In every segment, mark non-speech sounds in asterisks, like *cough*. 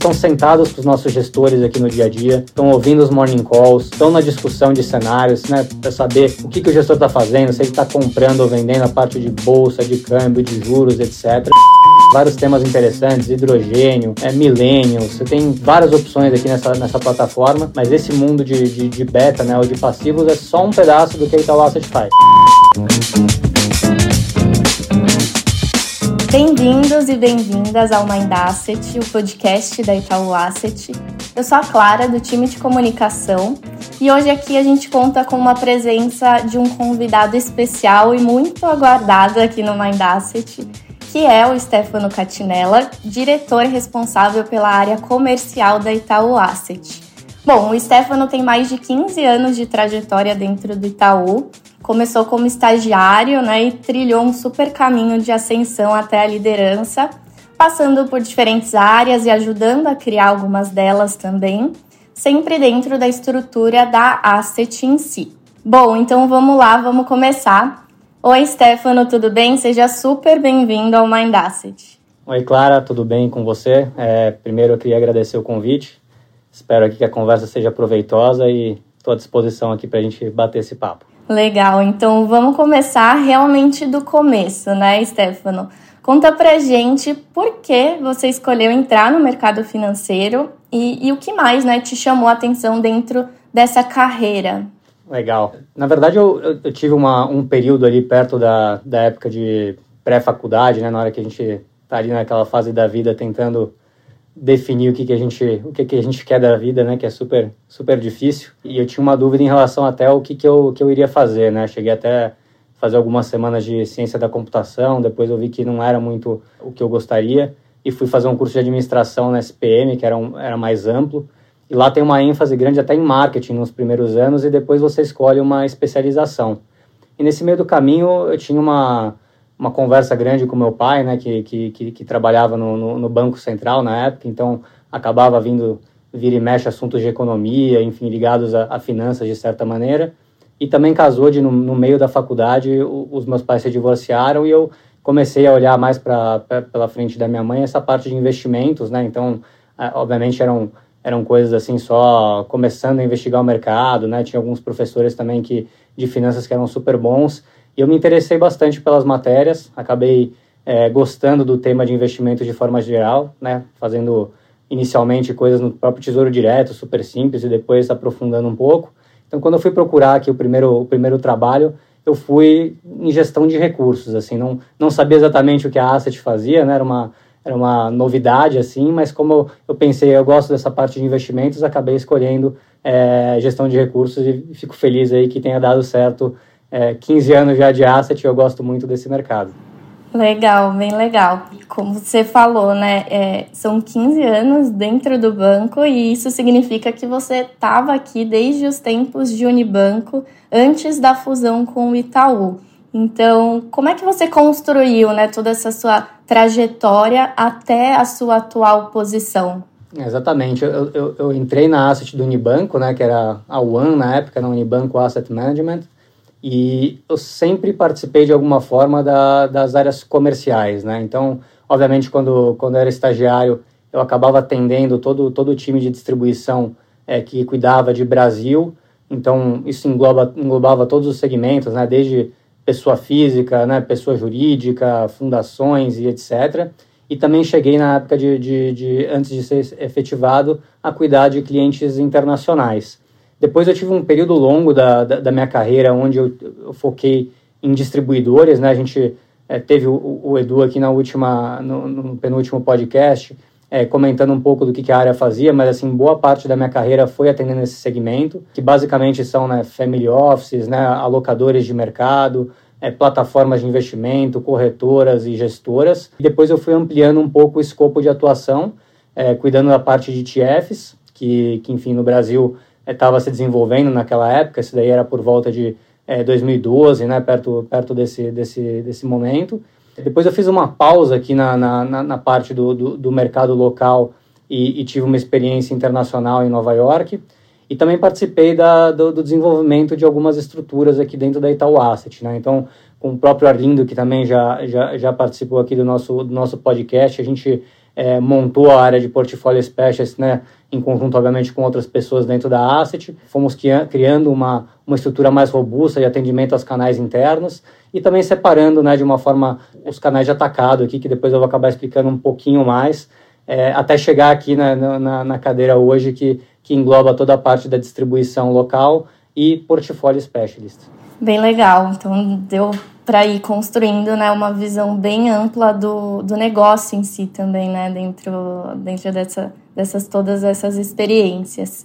estão sentados com os nossos gestores aqui no dia a dia, estão ouvindo os morning calls, estão na discussão de cenários, né, para saber o que, que o gestor está fazendo, se ele está comprando ou vendendo a parte de bolsa, de câmbio, de juros, etc vários temas interessantes, hidrogênio, é, milênio, você tem várias opções aqui nessa, nessa plataforma, mas esse mundo de, de, de beta, né, ou de passivos é só um pedaço do que a Itaú Asset faz. Bem-vindos e bem-vindas ao Mind Asset, o podcast da Itaú Asset. Eu sou a Clara, do time de comunicação, e hoje aqui a gente conta com uma presença de um convidado especial e muito aguardado aqui no Mind Asset, que é o Stefano Catinella, diretor responsável pela área comercial da Itaú Asset. Bom, o Stefano tem mais de 15 anos de trajetória dentro do Itaú. Começou como estagiário né, e trilhou um super caminho de ascensão até a liderança, passando por diferentes áreas e ajudando a criar algumas delas também, sempre dentro da estrutura da Asset em si. Bom, então vamos lá, vamos começar. Oi, Stefano, tudo bem? Seja super bem-vindo ao Mind Asset. Oi, Clara, tudo bem com você? É, primeiro, eu queria agradecer o convite. Espero aqui que a conversa seja proveitosa e estou à disposição aqui para a gente bater esse papo. Legal, então vamos começar realmente do começo, né, Stefano? Conta pra gente por que você escolheu entrar no mercado financeiro e, e o que mais né, te chamou a atenção dentro dessa carreira. Legal. Na verdade, eu, eu, tive uma, um período ali perto da, da época de pré-faculdade, né? Na hora que a gente tá ali naquela fase da vida tentando definir o que, que a gente o que, que a gente quer da vida, né? Que é super super difícil. E eu tinha uma dúvida em relação até ao que, que, eu, que eu iria fazer, né? Cheguei até fazer algumas semanas de ciência da computação, depois eu vi que não era muito o que eu gostaria e fui fazer um curso de administração na SPM, que era, um, era mais amplo. E lá tem uma ênfase grande até em marketing nos primeiros anos e depois você escolhe uma especialização. E nesse meio do caminho eu tinha uma, uma conversa grande com meu pai, né, que, que, que, que trabalhava no, no, no, Banco Central na época, então acabava vindo vir e mexe assuntos de economia, enfim, ligados a, a finanças de certa maneira. E também casou de, no, no meio da faculdade, o, os meus pais se divorciaram e eu comecei a olhar mais para pela frente da minha mãe essa parte de investimentos, né? Então, obviamente eram eram coisas assim só começando a investigar o mercado, né? Tinha alguns professores também que de finanças que eram super bons eu me interessei bastante pelas matérias, acabei é, gostando do tema de investimento de forma geral, né? Fazendo inicialmente coisas no próprio Tesouro Direto, super simples e depois aprofundando um pouco. Então, quando eu fui procurar aqui o primeiro o primeiro trabalho, eu fui em gestão de recursos, assim, não não sabia exatamente o que a Asset fazia, né? Era uma era uma novidade assim, mas como eu pensei, eu gosto dessa parte de investimentos, acabei escolhendo é, gestão de recursos e fico feliz aí que tenha dado certo. É, 15 anos já de asset, eu gosto muito desse mercado. Legal, bem legal. Como você falou, né? É, são 15 anos dentro do banco e isso significa que você estava aqui desde os tempos de Unibanco, antes da fusão com o Itaú. Então, como é que você construiu né, toda essa sua trajetória até a sua atual posição? Exatamente. Eu, eu, eu, entrei na Asset do Unibanco, né, que era a One na época, na Unibanco Asset Management, e eu sempre participei de alguma forma da, das áreas comerciais. Né? Então, obviamente, quando, quando eu era estagiário, eu acabava atendendo todo, todo o time de distribuição é, que cuidava de Brasil, então isso engloba, englobava todos os segmentos, né, desde pessoa física, né, pessoa jurídica, fundações e etc. E também cheguei na época de, de, de, antes de ser efetivado, a cuidar de clientes internacionais. Depois eu tive um período longo da, da, da minha carreira onde eu, eu, foquei em distribuidores, né? A gente é, teve o, o, Edu aqui na última, no, no penúltimo podcast, é, comentando um pouco do que, que, a área fazia, mas assim, boa parte da minha carreira foi atendendo esse segmento, que basicamente são né, family offices, né, alocadores de mercado, é, plataformas de investimento, corretoras e gestoras. E depois eu fui ampliando um pouco o escopo de atuação, é, cuidando da parte de ETFs, que, que enfim, no Brasil estava é, se desenvolvendo naquela época, isso daí era por volta de 2012, é, né, perto, perto desse, desse, desse momento. Depois eu fiz uma pausa aqui na, na, na parte do, do, do, mercado local e, e, tive uma experiência internacional em Nova York. E também participei da, do, do, desenvolvimento de algumas estruturas aqui dentro da Itaú Asset. Né? Então, com o próprio Arlindo, que também já, já, já participou aqui do nosso, do nosso podcast, a gente é, montou a área de portfólio specialist, né, em conjunto, obviamente, com outras pessoas dentro da Asset. Fomos criando uma, uma estrutura mais robusta de atendimento aos canais internos e também separando né, de uma forma os canais de atacado aqui, que depois eu vou acabar explicando um pouquinho mais, é, até chegar aqui na, na, na, cadeira hoje, que, que engloba toda a parte da distribuição local e portfólio specialist. Bem legal. Então, deu para ir construindo né, uma visão bem ampla do, do negócio em si também, né, dentro, dentro dessa, dessas todas essas experiências.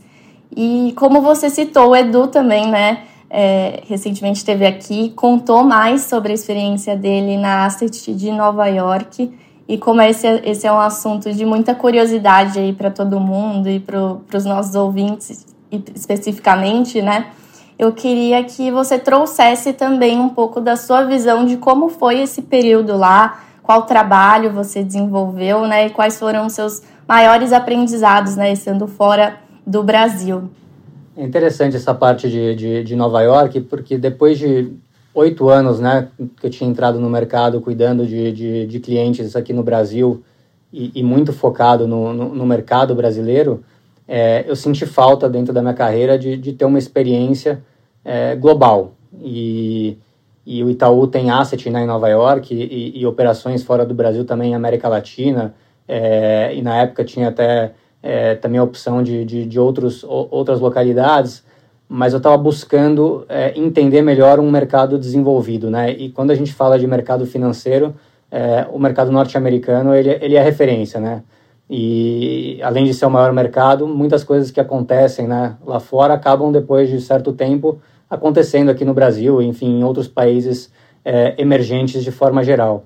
E como você citou, o Edu também, né, é, recentemente esteve aqui, contou mais sobre a experiência dele na Asset de Nova York e como esse, esse é um assunto de muita curiosidade aí para todo mundo e para os nossos ouvintes especificamente, né? Eu queria que você trouxesse também um pouco da sua visão de como foi esse período lá, qual trabalho você desenvolveu, né? E quais foram os seus maiores aprendizados, né? Estando fora do Brasil. É interessante essa parte de, de, de Nova York, porque depois de oito anos, né, que eu tinha entrado no mercado cuidando de, de, de clientes aqui no Brasil e, e muito focado no, no, no mercado brasileiro, é, eu senti falta dentro da minha carreira de, de ter uma experiência é, global. E, e o Itaú tem asset né, em Nova York e, e operações fora do Brasil também América Latina. É, e na época tinha até é, também a opção de, de, de outros, outras localidades, mas eu estava buscando é, entender melhor um mercado desenvolvido, né? E quando a gente fala de mercado financeiro, é, o mercado norte-americano ele, ele é referência, né? E além de ser o maior mercado, muitas coisas que acontecem né, lá fora acabam depois de certo tempo acontecendo aqui no Brasil, enfim, em outros países é, emergentes de forma geral.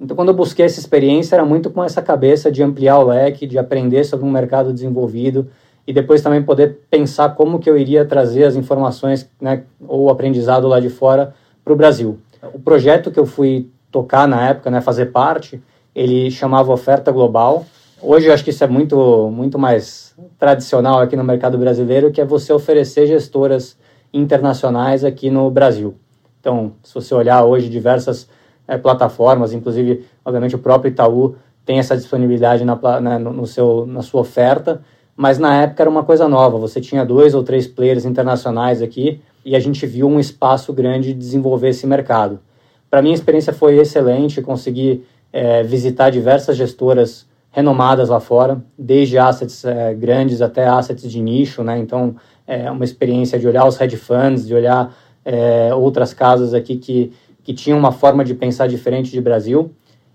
Então, quando eu busquei essa experiência, era muito com essa cabeça de ampliar o leque, de aprender sobre um mercado desenvolvido e depois também poder pensar como que eu iria trazer as informações né, ou o aprendizado lá de fora para o Brasil. O projeto que eu fui tocar na época, né, fazer parte, ele chamava Oferta Global. Hoje eu acho que isso é muito, muito mais tradicional aqui no mercado brasileiro, que é você oferecer gestoras internacionais aqui no Brasil. Então, se você olhar hoje diversas é, plataformas, inclusive, obviamente, o próprio Itaú tem essa disponibilidade na, né, no seu, na sua oferta, mas na época era uma coisa nova. Você tinha dois ou três players internacionais aqui e a gente viu um espaço grande de desenvolver esse mercado. Para mim, a experiência foi excelente, consegui é, visitar diversas gestoras renomadas lá fora, desde assets é, grandes até assets de nicho, né? Então, é uma experiência de olhar os hedge funds, de olhar é, outras casas aqui que que tinham uma forma de pensar diferente de Brasil.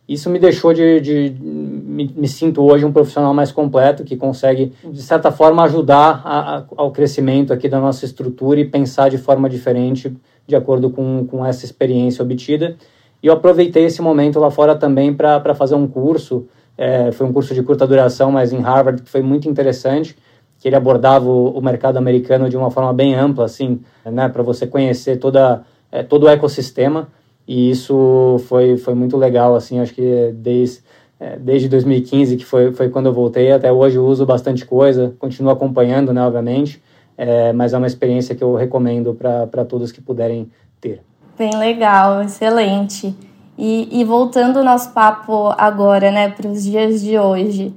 Isso me deixou de, de me, me, sinto hoje um profissional mais completo que consegue de certa forma ajudar a, a, ao crescimento aqui da nossa estrutura e pensar de forma diferente de acordo com, com essa experiência obtida. E eu aproveitei esse momento lá fora também para fazer um curso. É, foi um curso de curta duração, mas em Harvard que foi muito interessante, que ele abordava o, o mercado americano de uma forma bem ampla, assim, né, para você conhecer toda é, todo o ecossistema e isso foi, foi muito legal, assim, acho que desde, é, desde 2015, que foi, foi quando eu voltei, até hoje eu uso bastante coisa, continuo acompanhando, né, obviamente, é, mas é uma experiência que eu recomendo para todos que puderem ter. Bem legal, excelente. E, e voltando o nosso papo agora, né, para os dias de hoje,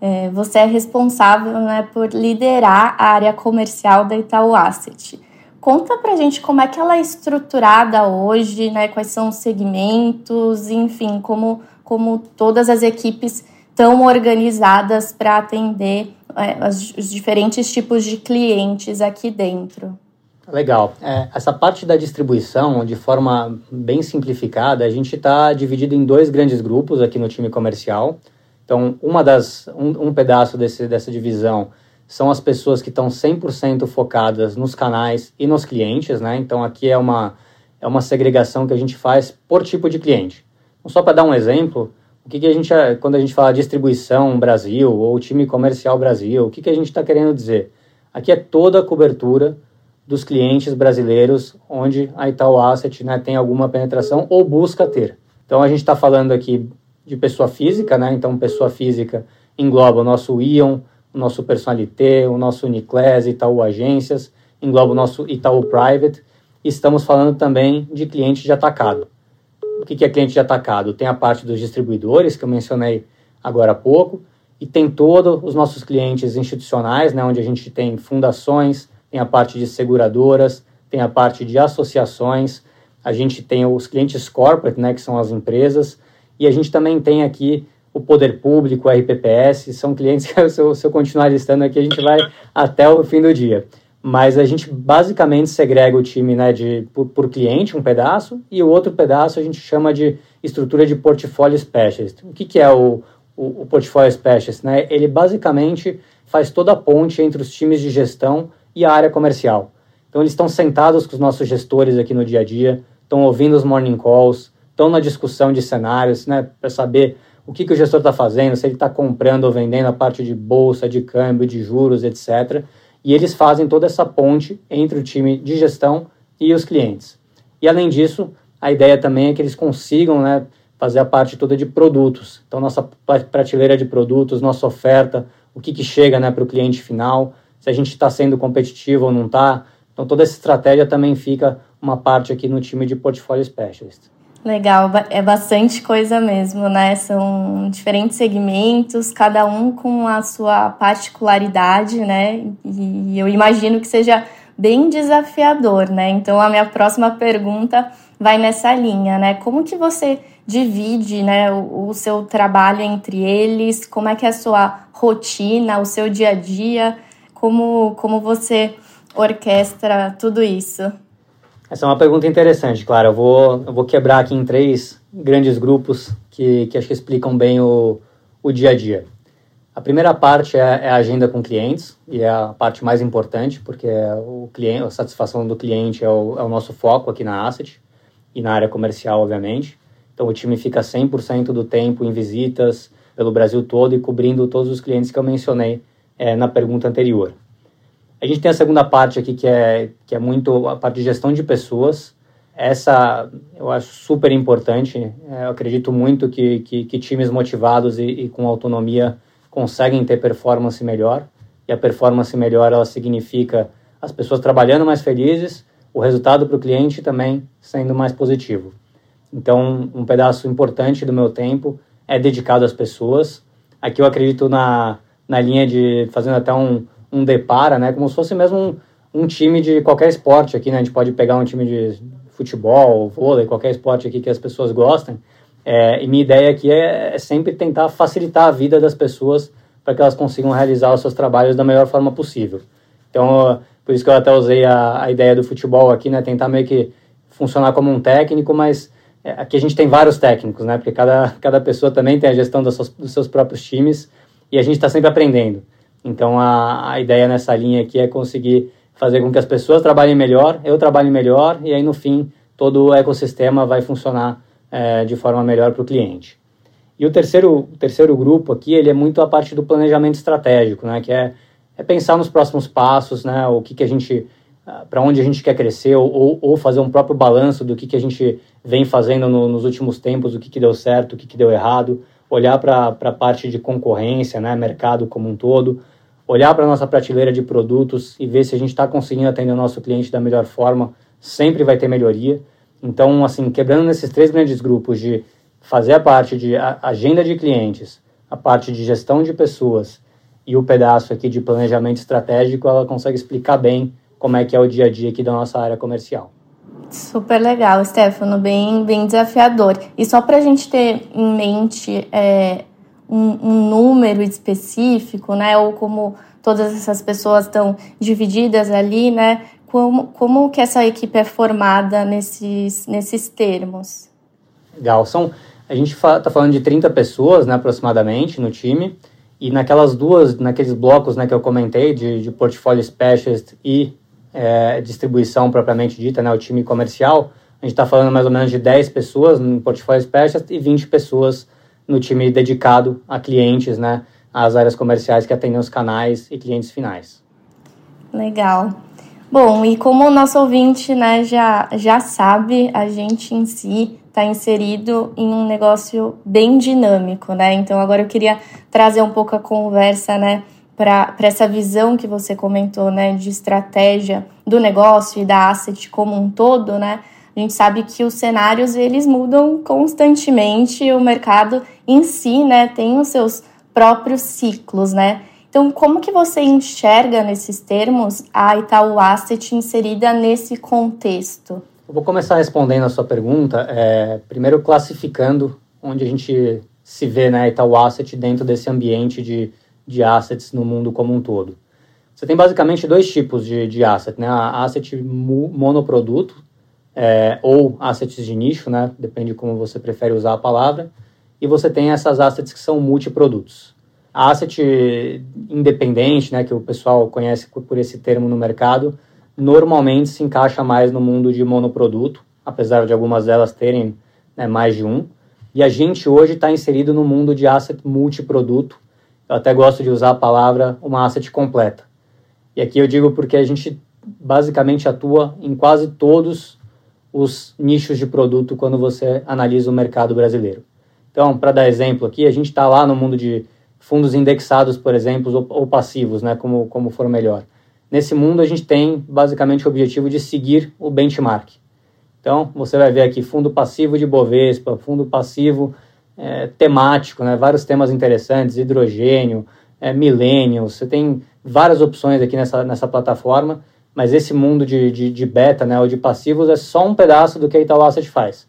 é, você é responsável né, por liderar a área comercial da Itaú Asset. Conta pra gente como é que ela é estruturada hoje, né? Quais são os segmentos, enfim, como, como todas as equipes estão organizadas para atender é, os diferentes tipos de clientes aqui dentro. Legal. É, essa parte da distribuição, de forma bem simplificada, a gente está dividido em dois grandes grupos aqui no time comercial. Então, uma das, um, um pedaço desse, dessa divisão são as pessoas que estão 100% focadas nos canais e nos clientes, né? Então aqui é uma, é uma segregação que a gente faz por tipo de cliente. Então, só para dar um exemplo, o que, que a gente, quando a gente fala distribuição Brasil ou time comercial Brasil, o que, que a gente está querendo dizer? Aqui é toda a cobertura dos clientes brasileiros onde a Itaú Asset né, tem alguma penetração ou busca ter. Então a gente está falando aqui de pessoa física, né? Então pessoa física engloba o nosso Ion, o nosso Personalité, o nosso Uniclass, Itaú Agências, engloba o nosso Itaú Private. E estamos falando também de cliente de atacado. O que é cliente de atacado? Tem a parte dos distribuidores, que eu mencionei agora há pouco, e tem todos os nossos clientes institucionais, né, onde a gente tem fundações, tem a parte de seguradoras, tem a parte de associações, a gente tem os clientes corporate, né, que são as empresas, e a gente também tem aqui o poder público, o RPPS, são clientes que *laughs* se eu, se eu continuar listando aqui, a gente vai até o fim do dia. Mas a gente basicamente segrega o time né, de, por, por cliente, um pedaço, e o outro pedaço a gente chama de estrutura de portfólio specialist. O que, que é o, o, o portfólio specialist? Né? Ele basicamente faz toda a ponte entre os times de gestão e a área comercial. Então eles estão sentados com os nossos gestores aqui no dia a dia, estão ouvindo os morning calls, estão na discussão de cenários, né, para saber o que, que o gestor está fazendo, se ele está comprando ou vendendo a parte de bolsa, de câmbio, de juros, etc. E eles fazem toda essa ponte entre o time de gestão e os clientes. E além disso, a ideia também é que eles consigam né, fazer a parte toda de produtos. Então, nossa prateleira de produtos, nossa oferta, o que, que chega né, para o cliente final, se a gente está sendo competitivo ou não está. Então, toda essa estratégia também fica uma parte aqui no time de Portfolio Specialist. Legal, é bastante coisa mesmo, né? São diferentes segmentos, cada um com a sua particularidade, né? E eu imagino que seja bem desafiador, né? Então a minha próxima pergunta vai nessa linha, né? Como que você divide, né, o, o seu trabalho entre eles? Como é que é a sua rotina, o seu dia a dia? Como como você orquestra tudo isso? Essa é uma pergunta interessante, claro. Eu vou, eu vou quebrar aqui em três grandes grupos que, que acho que explicam bem o, o dia a dia. A primeira parte é, é, a agenda com clientes, e é a parte mais importante, porque o cliente, a satisfação do cliente é o, é o nosso foco aqui na Asset e na área comercial, obviamente. Então, o time fica 100% do tempo em visitas pelo Brasil todo e cobrindo todos os clientes que eu mencionei é, na pergunta anterior. A gente tem a segunda parte aqui que é, que é muito a parte de gestão de pessoas. Essa eu acho super importante. É, eu acredito muito que, que, que times motivados e, e, com autonomia conseguem ter performance melhor. E a performance melhor ela significa as pessoas trabalhando mais felizes, o resultado para o cliente também sendo mais positivo. Então, um pedaço importante do meu tempo é dedicado às pessoas. Aqui eu acredito na, na linha de fazendo até um, um depara, né? Como se fosse mesmo um, um time de qualquer esporte aqui, né? A gente pode pegar um time de futebol, vôlei, qualquer esporte aqui que as pessoas gostem. É, e minha ideia aqui é, é, sempre tentar facilitar a vida das pessoas para que elas consigam realizar os seus trabalhos da melhor forma possível. Então, por isso que eu até usei a, a ideia do futebol aqui, né? Tentar meio que funcionar como um técnico, mas é, aqui a gente tem vários técnicos, né? Porque cada, *laughs* cada pessoa também tem a gestão dos seus, dos seus próprios times e a gente está sempre aprendendo. Então a, a ideia nessa linha aqui é conseguir fazer com que as pessoas trabalhem melhor, eu trabalhe melhor e aí no fim todo o ecossistema vai funcionar é, de forma melhor para o cliente. E o terceiro, o terceiro grupo aqui, ele é muito a parte do planejamento estratégico, né, que é, é pensar nos próximos passos, né, o que, que a gente, para onde a gente quer crescer, ou, ou fazer um próprio balanço do que, que a gente vem fazendo no, nos últimos tempos, o que, que deu certo, o que, que deu errado, olhar para a parte de concorrência, né, mercado como um todo, olhar para a nossa prateleira de produtos e ver se a gente está conseguindo atender o nosso cliente da melhor forma, sempre vai ter melhoria. Então, assim, quebrando nesses três grandes grupos de fazer a parte de agenda de clientes, a parte de gestão de pessoas e o pedaço aqui de planejamento estratégico, ela consegue explicar bem como é que é o dia a dia aqui da nossa área comercial. Super legal, Stefano, bem, bem desafiador. E só para a gente ter em mente é, um, um, número específico, né? Ou como todas essas pessoas estão divididas ali, né? Como, como que essa equipe é formada nesses, nesses termos? Legal, são, a gente está falando de 30 pessoas, né, aproximadamente, no time, e naquelas duas, naqueles blocos, né, que eu comentei, de, de portfólio specialist e é, distribuição propriamente dita, né, o time comercial, a gente está falando mais ou menos de 10 pessoas no portfólio specialist e 20 pessoas no time dedicado a clientes, né, às áreas comerciais que atendem os canais e clientes finais. Legal. Bom, e como o nosso ouvinte né, já, já sabe, a gente em si está inserido em um negócio bem dinâmico, né? Então agora eu queria trazer um pouco a conversa, né, para essa visão que você comentou, né, de estratégia do negócio e da asset como um todo, né? A gente sabe que os cenários eles mudam constantemente, o mercado em si, né, tem os seus próprios ciclos, né? Então, como que você enxerga nesses termos a Itaú Asset inserida nesse contexto? Eu vou começar respondendo a sua pergunta, é, primeiro classificando onde a gente se vê né, Itaú Asset dentro desse ambiente de, de assets no mundo como um todo. Você tem basicamente dois tipos de, de asset, né? A asset monoproduto é, ou assets de nicho, né? Depende de como você prefere usar a palavra. E você tem essas assets que são multiprodutos. A asset independente, né, que o pessoal conhece por esse termo no mercado, normalmente se encaixa mais no mundo de monoproduto, apesar de algumas delas terem né, mais de um. E a gente hoje está inserido no mundo de asset multiproduto. Eu até gosto de usar a palavra uma asset completa. E aqui eu digo porque a gente basicamente atua em quase todos os nichos de produto quando você analisa o mercado brasileiro. Então, para dar exemplo aqui, a gente está lá no mundo de fundos indexados, por exemplo, ou, ou, passivos, né, como, como for melhor. Nesse mundo, a gente tem basicamente o objetivo de seguir o benchmark. Então, você vai ver aqui fundo passivo de Bovespa, fundo passivo é, temático, né, vários temas interessantes, hidrogênio, é, millennials, você tem várias opções aqui nessa, nessa plataforma, mas esse mundo de, de, de, beta, né, ou de passivos, é só um pedaço do que a Itaú Asset faz.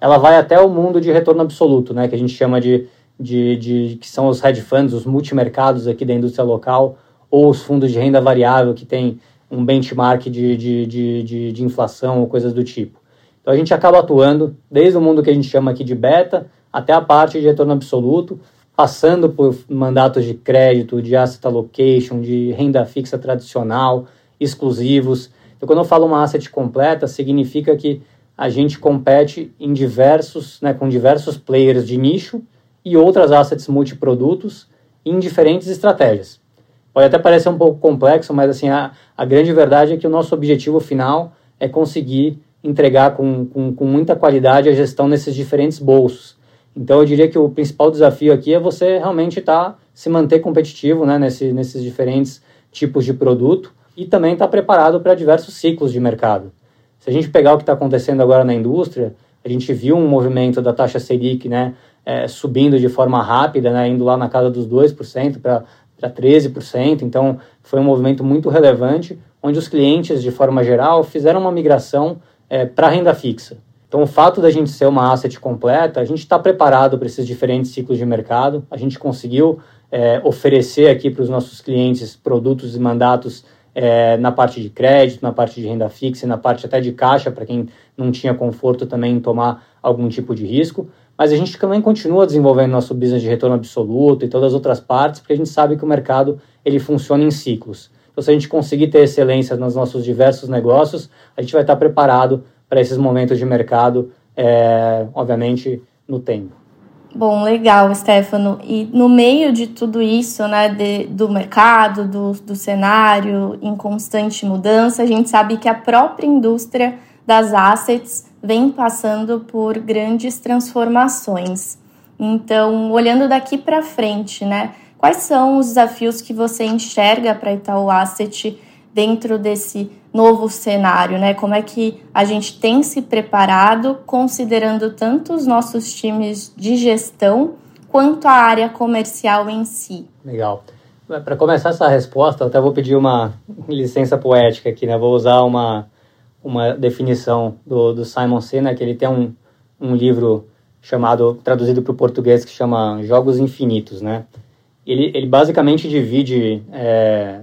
Ela vai até o mundo de retorno absoluto, né, que a gente chama de, de, de que são os hedge funds, os multimercados aqui da indústria local, ou os fundos de renda variável que tem um benchmark de, de, de, de, de inflação ou coisas do tipo. Então a gente acaba atuando desde o mundo que a gente chama aqui de beta até a parte de retorno absoluto, passando por mandatos de crédito, de asset allocation, de renda fixa tradicional, exclusivos. Então, quando eu falo uma asset completa, significa que a gente compete em diversos, né, com diversos players de nicho e outras assets multiprodutos em diferentes estratégias. Pode até parecer um pouco complexo, mas assim, a, a grande verdade é que o nosso objetivo final é conseguir entregar com, com, com muita qualidade a gestão nesses diferentes bolsos. Então eu diria que o principal desafio aqui é você realmente estar tá, se manter competitivo né, nesse, nesses diferentes tipos de produto e também estar tá preparado para diversos ciclos de mercado. Se a gente pegar o que está acontecendo agora na indústria, a gente viu um movimento da taxa Selic né, é, subindo de forma rápida, né, indo lá na casa dos 2% para 13%, então foi um movimento muito relevante, onde os clientes, de forma geral, fizeram uma migração é, para renda fixa. Então, o fato da gente ser uma asset completa, a gente está preparado para esses diferentes ciclos de mercado, a gente conseguiu é, oferecer aqui para os nossos clientes produtos e mandatos é, na parte de crédito, na parte de renda fixa, na parte até de caixa, para quem não tinha conforto também em tomar algum tipo de risco. Mas a gente também continua desenvolvendo nosso business de retorno absoluto e todas as outras partes, porque a gente sabe que o mercado ele funciona em ciclos. Então, se a gente conseguir ter excelência nos nossos diversos negócios, a gente vai estar preparado para esses momentos de mercado, é, obviamente, no tempo. Bom, legal, Stefano. E no meio de tudo isso, né, de, do mercado, do, do cenário em constante mudança, a gente sabe que a própria indústria das assets vem passando por grandes transformações. Então, olhando daqui para frente, né, quais são os desafios que você enxerga para Itaú Asset dentro desse novo cenário, né? Como é que a gente tem se preparado, considerando tanto os nossos times de gestão quanto a área comercial em si? Legal. Para começar essa resposta, eu até vou pedir uma licença poética aqui, né? Vou usar uma, uma definição do, do Simon Sinek, que ele tem um, um livro chamado, traduzido para o português, que chama Jogos Infinitos, né? Ele, ele basicamente divide é,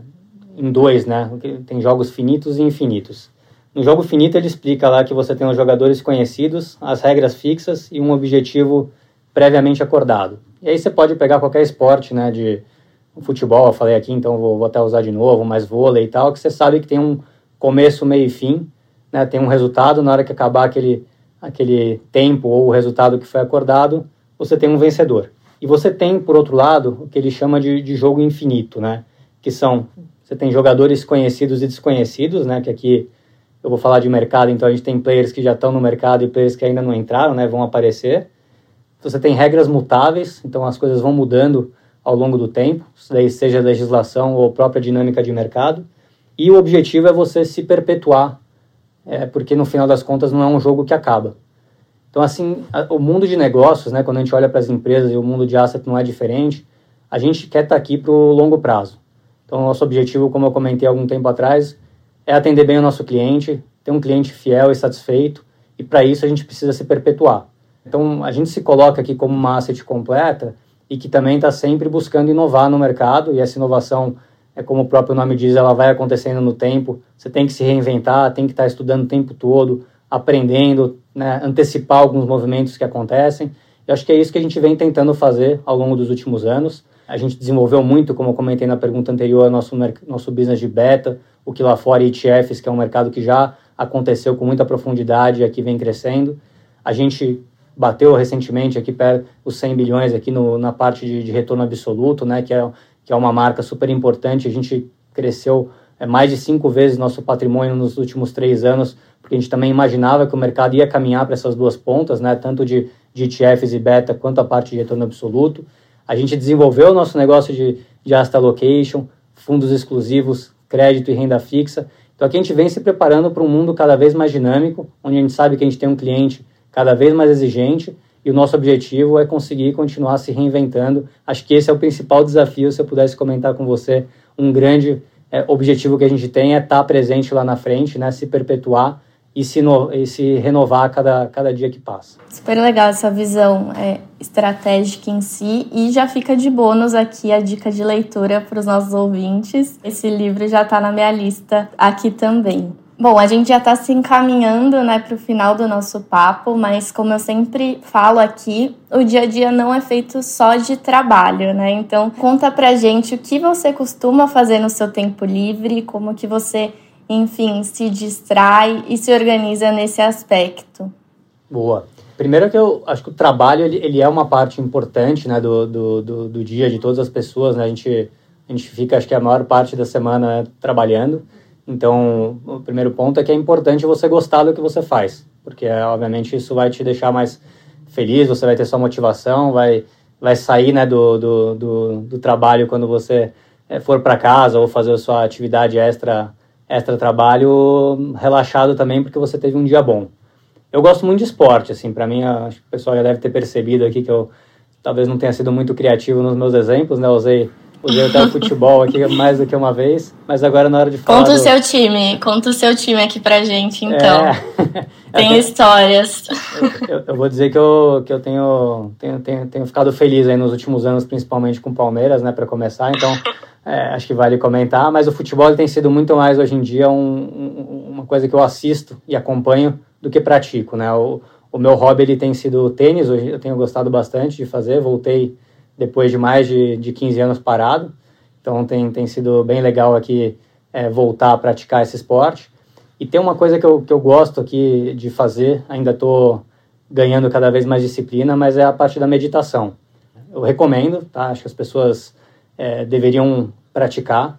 em dois, né? Tem jogos finitos e infinitos. No jogo finito ele explica lá que você tem os jogadores conhecidos, as regras fixas e um objetivo previamente acordado. E aí você pode pegar qualquer esporte, né, de futebol, eu falei aqui, então vou, vou até usar de novo, mais vôlei e tal, que você sabe que tem um começo, meio e fim, né, tem um resultado, na hora que acabar aquele, aquele tempo ou o resultado que foi acordado, você tem um vencedor. E você tem, por outro lado, o que ele chama de, de jogo infinito, né, que são você tem jogadores conhecidos e desconhecidos, né? Que aqui eu vou falar de mercado, então a gente tem players que já estão no mercado e players que ainda não entraram, né? Vão aparecer. Você tem regras mutáveis, então as coisas vão mudando ao longo do tempo, daí seja legislação ou própria dinâmica de mercado. E o objetivo é você se perpetuar é, porque no final das contas não é um jogo que acaba. Então, assim, a, o mundo de negócios, né, quando a gente olha para as empresas e o mundo de asset não é diferente, a gente quer estar tá aqui para o longo prazo. Então, nosso objetivo, como eu comentei algum tempo atrás, é atender bem o nosso cliente, ter um cliente fiel e satisfeito, e para isso a gente precisa se perpetuar. Então, a gente se coloca aqui como uma asset completa e que também está sempre buscando inovar no mercado, e essa inovação, é como o próprio nome diz, ela vai acontecendo no tempo. Você tem que se reinventar, tem que estar tá estudando o tempo todo, aprendendo, né, antecipar alguns movimentos que acontecem. Eu acho que é isso que a gente vem tentando fazer ao longo dos últimos anos. A gente desenvolveu muito, como eu comentei na pergunta anterior, nosso, nosso business de beta, o que lá fora ETFs, que é um mercado que já aconteceu com muita profundidade e aqui vem crescendo. A gente bateu recentemente aqui perto os 100 bilhões aqui no, na parte de, de, retorno absoluto, né, que é, que é uma marca super importante. A gente cresceu é, mais de cinco vezes nosso patrimônio nos últimos três anos, porque a gente também imaginava que o mercado ia caminhar para essas duas pontas, né, tanto de, de ETFs e beta quanto a parte de retorno absoluto. A gente desenvolveu o nosso negócio de, de asset allocation, fundos exclusivos, crédito e renda fixa. Então aqui a gente vem se preparando para um mundo cada vez mais dinâmico, onde a gente sabe que a gente tem um cliente cada vez mais exigente e o nosso objetivo é conseguir continuar se reinventando. Acho que esse é o principal desafio. Se eu pudesse comentar com você, um grande é, objetivo que a gente tem é estar presente lá na frente, né, se perpetuar e se, no, e se renovar a cada, cada dia que passa. Super legal essa visão é, estratégica em si e já fica de bônus aqui a dica de leitura para os nossos ouvintes. Esse livro já está na minha lista aqui também. Bom, a gente já está se encaminhando né, para o final do nosso papo, mas como eu sempre falo aqui, o dia a dia não é feito só de trabalho, né? Então conta pra gente o que você costuma fazer no seu tempo livre, como que você enfim, se distrai e se organiza nesse aspecto. Boa. Primeiro que eu acho que o trabalho ele, ele é uma parte importante né, do, do, do, do, dia de todas as pessoas. Né? A, gente, a gente fica, acho que a maior parte da semana trabalhando. Então, o primeiro ponto é que é importante você gostar do que você faz, porque obviamente isso vai te deixar mais feliz, você vai ter sua motivação, vai, vai sair né, do, do, do, do trabalho quando você eh, for para casa ou fazer a sua atividade extra extra trabalho relaxado também porque você teve um dia bom. Eu gosto muito de esporte, assim, para mim, acho que o pessoal já deve ter percebido aqui que eu talvez não tenha sido muito criativo nos meus exemplos, né? usei, até o futebol aqui mais do que uma vez, mas agora na hora de falar. Conta do... o seu time, conta o seu time aqui pra gente, então. É... *laughs* Tem histórias. Eu, eu, vou dizer que eu, que eu tenho, tenho, tenho, tenho ficado feliz aí nos últimos anos, principalmente com o Palmeiras, né, para começar, então é, acho que vale comentar, mas o futebol tem sido muito mais hoje em dia um, um, uma coisa que eu assisto e acompanho do que pratico, né? O, o meu hobby ele tem sido o tênis, hoje eu tenho gostado bastante de fazer, voltei depois de mais de, de 15 anos parado, então tem, tem sido bem legal aqui é, voltar a praticar esse esporte. E tem uma coisa que eu, que eu gosto aqui de fazer, ainda estou ganhando cada vez mais disciplina, mas é a parte da meditação. Eu recomendo, tá? Acho que as pessoas é, deveriam praticar.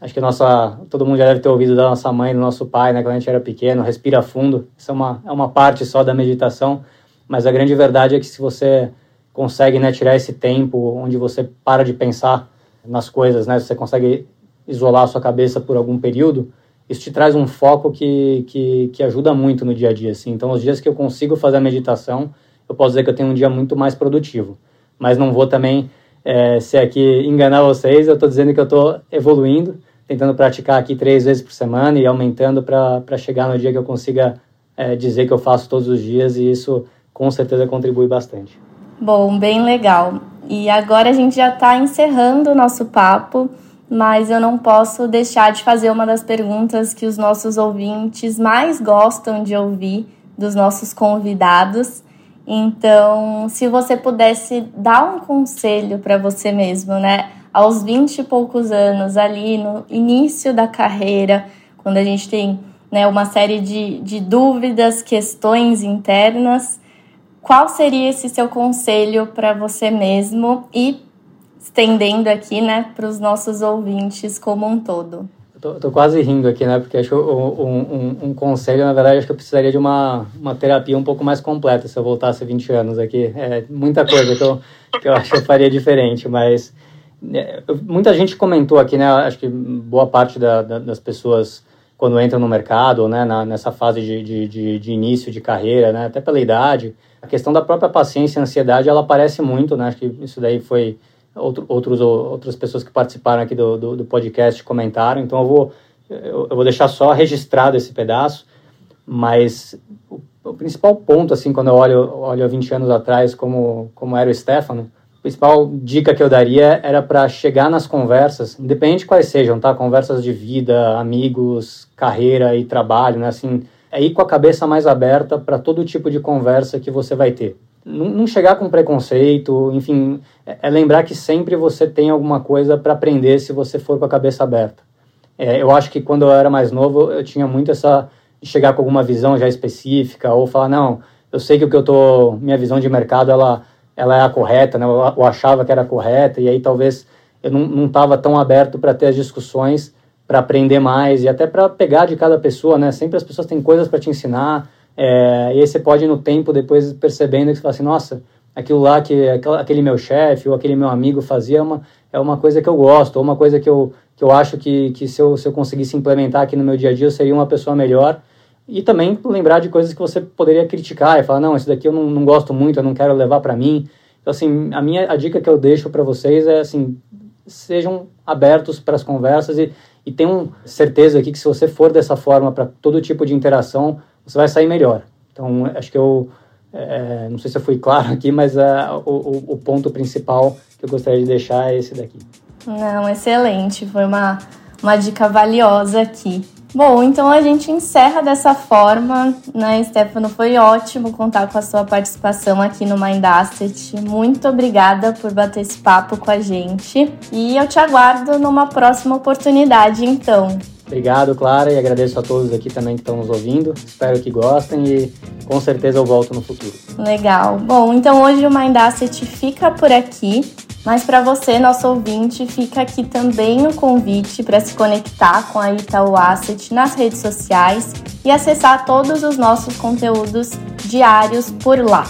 Acho que nossa, todo mundo já deve ter ouvido da nossa mãe, do nosso pai, né, quando a gente era pequeno, respira fundo. Isso é uma, é uma parte só da meditação, mas a grande verdade é que se você consegue né, tirar esse tempo onde você para de pensar nas coisas, né, você consegue isolar a sua cabeça por algum período, isso te traz um foco que, que, que ajuda muito no dia a dia. Assim. Então, os dias que eu consigo fazer a meditação, eu posso dizer que eu tenho um dia muito mais produtivo. Mas não vou também é, se aqui enganar vocês, eu estou dizendo que eu estou evoluindo, tentando praticar aqui três vezes por semana e aumentando para chegar no dia que eu consiga é, dizer que eu faço todos os dias e isso com certeza contribui bastante. Bom, bem legal. E agora a gente já está encerrando o nosso papo, mas eu não posso deixar de fazer uma das perguntas que os nossos ouvintes mais gostam de ouvir dos nossos convidados, então, se você pudesse dar um conselho para você mesmo, né, aos 20 e poucos anos, ali no início da carreira, quando a gente tem né, uma série de, de dúvidas, questões internas, qual seria esse seu conselho para você mesmo e estendendo aqui né, para os nossos ouvintes como um todo? Tô, tô, quase rindo aqui, né? Porque acho um, um, um, conselho, na verdade, acho que eu precisaria de uma, uma terapia um pouco mais completa se eu voltasse 20 anos aqui. É muita coisa que eu, que eu acho que eu faria diferente, mas é, muita gente comentou aqui, né? Acho que boa parte da, da, das pessoas quando entram no mercado, né, na, nessa fase de, de, de, de, início de carreira, né, até pela idade. A questão da própria paciência e ansiedade, ela aparece muito, né, acho que isso daí foi outro, outros, outras pessoas que participaram aqui do, do, do podcast comentaram, então eu vou, eu, vou deixar só registrado esse pedaço, mas o, o, principal ponto, assim, quando eu olho, olho há 20 anos atrás como, como era o Stefano, principal dica que eu daria era para chegar nas conversas, independente de quais sejam, tá? Conversas de vida, amigos, carreira e trabalho, né? Assim, é ir com a cabeça mais aberta para todo tipo de conversa que você vai ter. Não, não chegar com preconceito, enfim, é, é, lembrar que sempre você tem alguma coisa para aprender se você for com a cabeça aberta. É, eu acho que quando eu era mais novo, eu tinha muito essa de chegar com alguma visão já específica ou falar, não, eu sei que o que eu tô, minha visão de mercado, ela ela é a correta, né? Eu, achava que era correta e aí talvez eu não estava tão aberto para ter as discussões, para aprender mais e até para pegar de cada pessoa, né? Sempre as pessoas têm coisas para te ensinar é, e aí você pode no tempo depois percebendo que você fala assim, nossa, aquilo lá que aquele meu chefe ou aquele meu amigo fazia é uma, é uma coisa que eu gosto, ou uma coisa que eu, que eu acho que, que se, eu, se eu conseguisse implementar aqui no meu dia a dia eu seria uma pessoa melhor e também lembrar de coisas que você poderia criticar e falar, não, isso daqui eu não, não gosto muito, eu não quero levar para mim. Então, assim, a minha a dica que eu deixo para vocês é, assim, sejam abertos para as conversas e, e tenham certeza aqui que se você for dessa forma para todo tipo de interação, você vai sair melhor. Então, acho que eu, é, não sei se eu fui claro aqui, mas é, o, o ponto principal que eu gostaria de deixar é esse daqui. Não, excelente. Foi uma, uma dica valiosa aqui. Bom, então a gente encerra dessa forma, né, Stefano? Foi ótimo contar com a sua participação aqui no Mind Asset. Muito obrigada por bater esse papo com a gente. E eu te aguardo numa próxima oportunidade, então. Obrigado, Clara, e agradeço a todos aqui também que estão nos ouvindo. Espero que gostem e com certeza eu volto no futuro. Legal. Bom, então hoje o Mind Asset fica por aqui. Mas para você, nosso ouvinte, fica aqui também o convite para se conectar com a Itaú Asset nas redes sociais e acessar todos os nossos conteúdos diários por lá.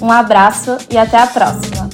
Um abraço e até a próxima!